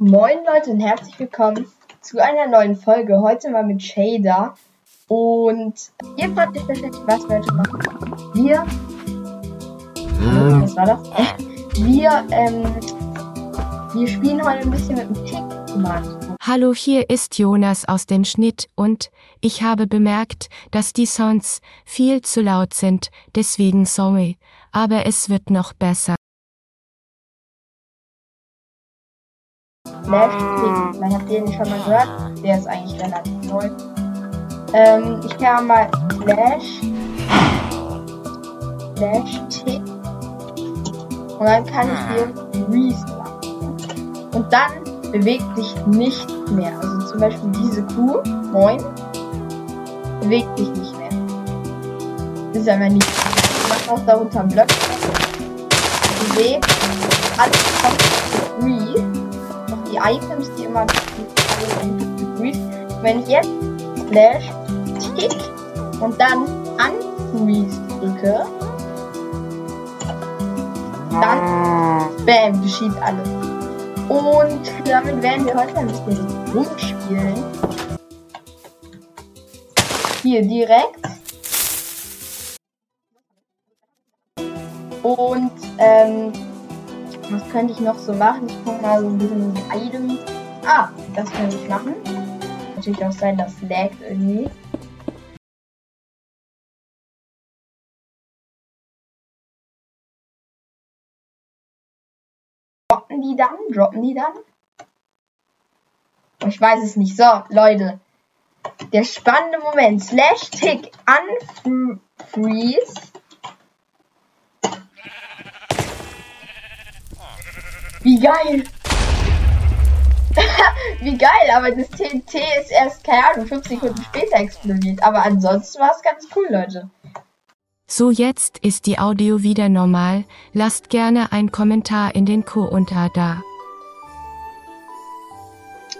Moin Leute und herzlich willkommen zu einer neuen Folge. Heute mal mit Shader. Und ihr fragt euch wahrscheinlich, was wir heute machen. Wir. Was war das? Wir, ähm, wir spielen heute ein bisschen mit dem Tick-Command. Hallo, hier ist Jonas aus dem Schnitt und ich habe bemerkt, dass die Sounds viel zu laut sind, deswegen sorry, aber es wird noch besser. Slash Tick. Vielleicht habt ihr den schon mal gehört. Der ist eigentlich relativ neu. Ähm, ich kann mal Slash Slash Tick. Und dann kann ich hier Freeze machen. Und dann bewegt sich nichts mehr. Also zum Beispiel diese Kuh, moin, bewegt sich nicht mehr. Das ist einfach nichts. Ich mache auch darunter einen Block. Ihr seht, alles kommt die Items, die immer Freeze. Wenn ich jetzt Slash Tick und dann Unfreeze drücke, dann Bam, geschieht alles. Und damit werden wir heute ein bisschen rumspielen. Hier direkt. Und ähm, was könnte ich noch so machen? Ich gucke mal so ein bisschen die Items. Ah, das könnte ich machen. Natürlich auch sein, das laggt irgendwie. Droppen die dann? Droppen die dann? Ich weiß es nicht. So, Leute. Der spannende Moment. Slash Tick Unfreeze. Wie geil. Wie geil, aber das TNT ist erst, keine Ahnung, 5 Sekunden später explodiert. Aber ansonsten war es ganz cool, Leute. So jetzt ist die Audio wieder normal, lasst gerne einen Kommentar in den Co unter da.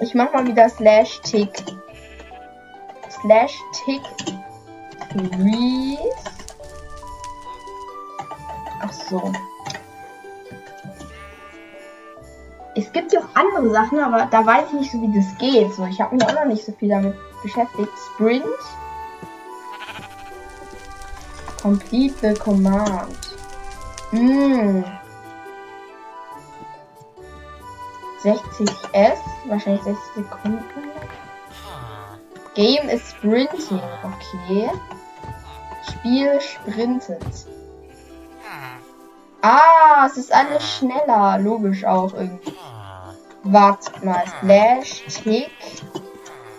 Ich mach mal wieder Slash Tick. Slash Tick Freeze. Ach so. Es gibt ja auch andere Sachen, aber da weiß ich nicht so, wie das geht. So, ich habe mich auch noch nicht so viel damit beschäftigt. Sprint. Complete the command. Mm. 60s, wahrscheinlich 60 Sekunden. Game ist Sprinting, okay. Spiel sprintet. Ah, es ist alles schneller, logisch auch irgendwie. Wartet mal, Slash, Tick.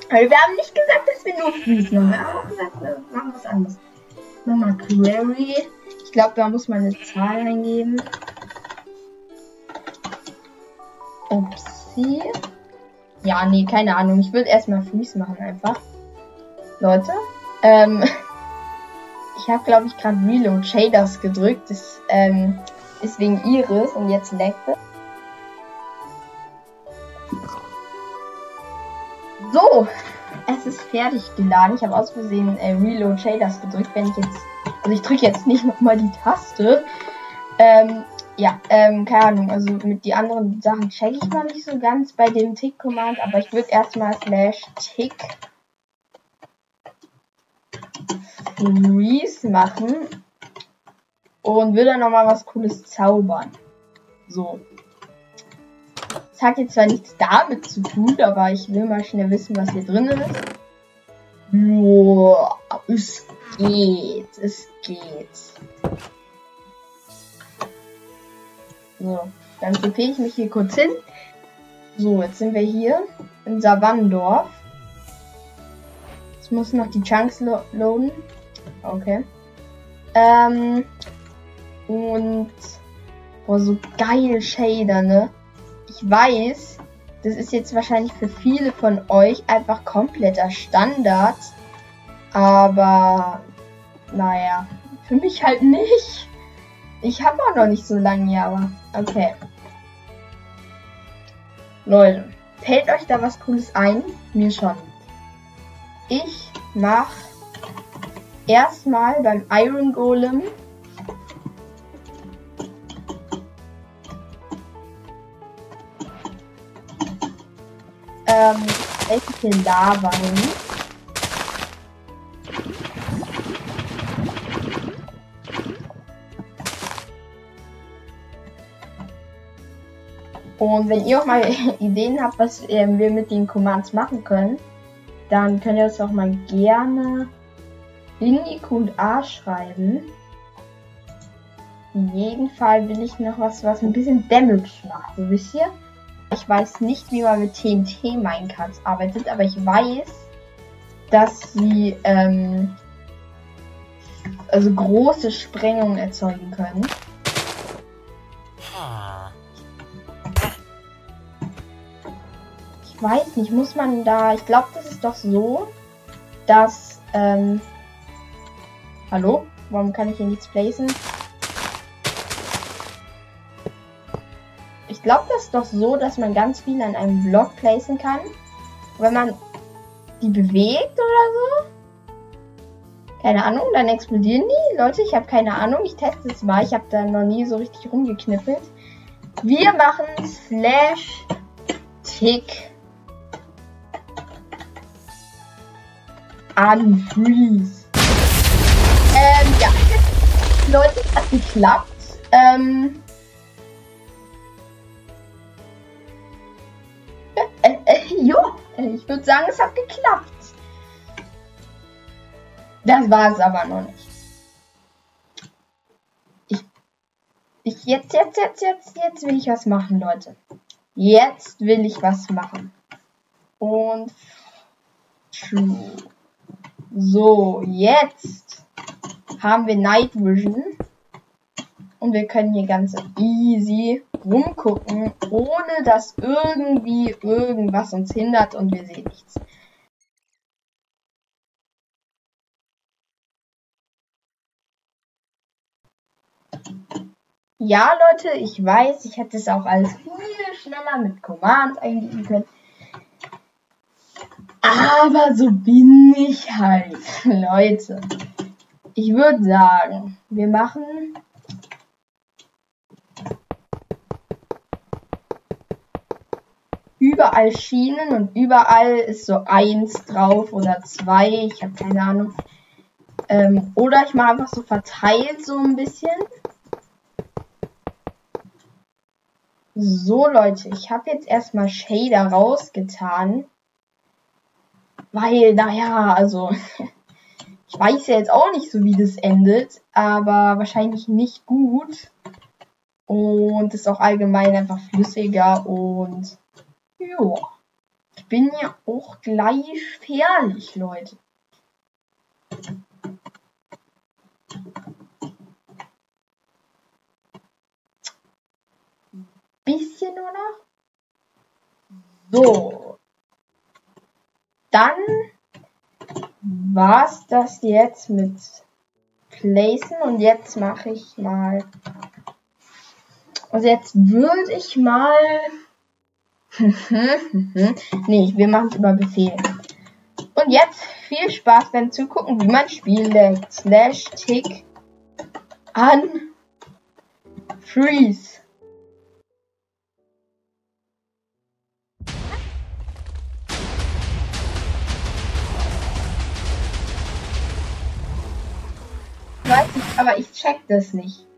Also wir haben nicht gesagt, dass wir nur Freeze machen. Wir haben auch gesagt, wir machen was anderes. Nochmal Query. Ich glaube, da muss man eine Zahl eingeben. Upsi. Ja, nee, keine Ahnung. Ich würde erstmal Freeze machen einfach. Leute. Ähm. Ich habe, glaube ich, gerade Reload Shaders gedrückt. Das ähm, ist wegen Iris und jetzt leckt es. So, es ist fertig geladen. Ich habe aus Versehen äh, Reload Shaders gedrückt. Wenn ich jetzt, also ich drücke jetzt nicht nochmal die Taste. Ähm, ja, ähm, keine Ahnung. Also mit die anderen Sachen checke ich noch nicht so ganz bei dem Tick-Command, aber ich würde erstmal slash tick Freeze machen und will dann nochmal was Cooles zaubern. So. Das hat jetzt zwar nichts damit zu tun, aber ich will mal schnell wissen, was hier drin ist. Boah, es geht, es geht. So, dann tippe ich mich hier kurz hin. So, jetzt sind wir hier in Savannendorf. Jetzt muss noch die Chunks lo loaden. Okay. Ähm, und boah, so geil Shader, ne? Ich weiß, das ist jetzt wahrscheinlich für viele von euch einfach kompletter Standard. Aber naja, für mich halt nicht. Ich habe auch noch nicht so lange aber okay. Leute, fällt euch da was Cooles ein? Mir schon. Ich mach erstmal beim Iron Golem ähm, echt viel Lava hin. Und wenn ihr auch mal Ideen habt, was äh, wir mit den Commands machen können, dann könnt ihr es auch mal gerne in die Q&A schreiben. In jedem Fall will ich noch was, was ein bisschen Damage macht. So wisst ihr? Ich weiß nicht, wie man mit TNT Minecarts arbeitet, aber ich weiß, dass sie ähm, also große Sprengungen erzeugen können. Ich weiß nicht, muss man da. Ich glaube, das ist doch so, dass. Ähm, hallo? Warum kann ich hier nichts placen? Ich glaube, das ist doch so, dass man ganz viel an einem Block placen kann. Wenn man die bewegt oder so. Keine Ahnung, dann explodieren die. Leute, ich habe keine Ahnung. Ich teste es mal. Ich habe da noch nie so richtig rumgeknippelt. Wir machen Slash Tick Unfreeze. Ähm, ja. Leute, hat geklappt. Ähm, ich würde sagen, es hat geklappt. Das war es aber noch nicht. Ich, ich, jetzt, jetzt, jetzt, jetzt, jetzt will ich was machen, Leute. Jetzt will ich was machen. Und. So, jetzt haben wir Night Vision. Und wir können hier ganz easy rumgucken, ohne dass irgendwie irgendwas uns hindert und wir sehen nichts. Ja, Leute, ich weiß, ich hätte es auch alles viel schneller mit Command eingeben können. Aber so bin ich halt, Leute. Ich würde sagen, wir machen überall Schienen und überall ist so eins drauf oder zwei. Ich habe keine Ahnung. Ähm, oder ich mache einfach so verteilt so ein bisschen. So Leute, ich habe jetzt erstmal Shader rausgetan. Weil, naja, also, ich weiß ja jetzt auch nicht so, wie das endet, aber wahrscheinlich nicht gut. Und ist auch allgemein einfach flüssiger und, ja. Ich bin ja auch gleich fertig, Leute. Bisschen nur noch. So, dann war's das jetzt mit Placen und jetzt mache ich mal. Also jetzt würde ich mal. nee, wir machen es über Befehl. Und jetzt viel Spaß beim Zugucken, wie man spielt. Slash Tick an Freeze. aber ich check das nicht.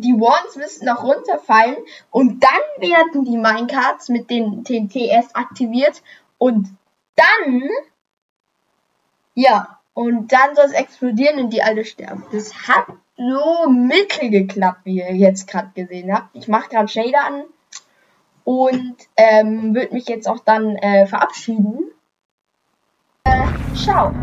Die Wands müssten noch runterfallen und dann werden die Minecarts mit den TNTs aktiviert und dann, ja, und dann soll es explodieren und die alle sterben. Das hat so mittel geklappt, wie ihr jetzt gerade gesehen habt. Ich mache gerade Shader an und ähm, würde mich jetzt auch dann äh, verabschieden. Äh, ciao.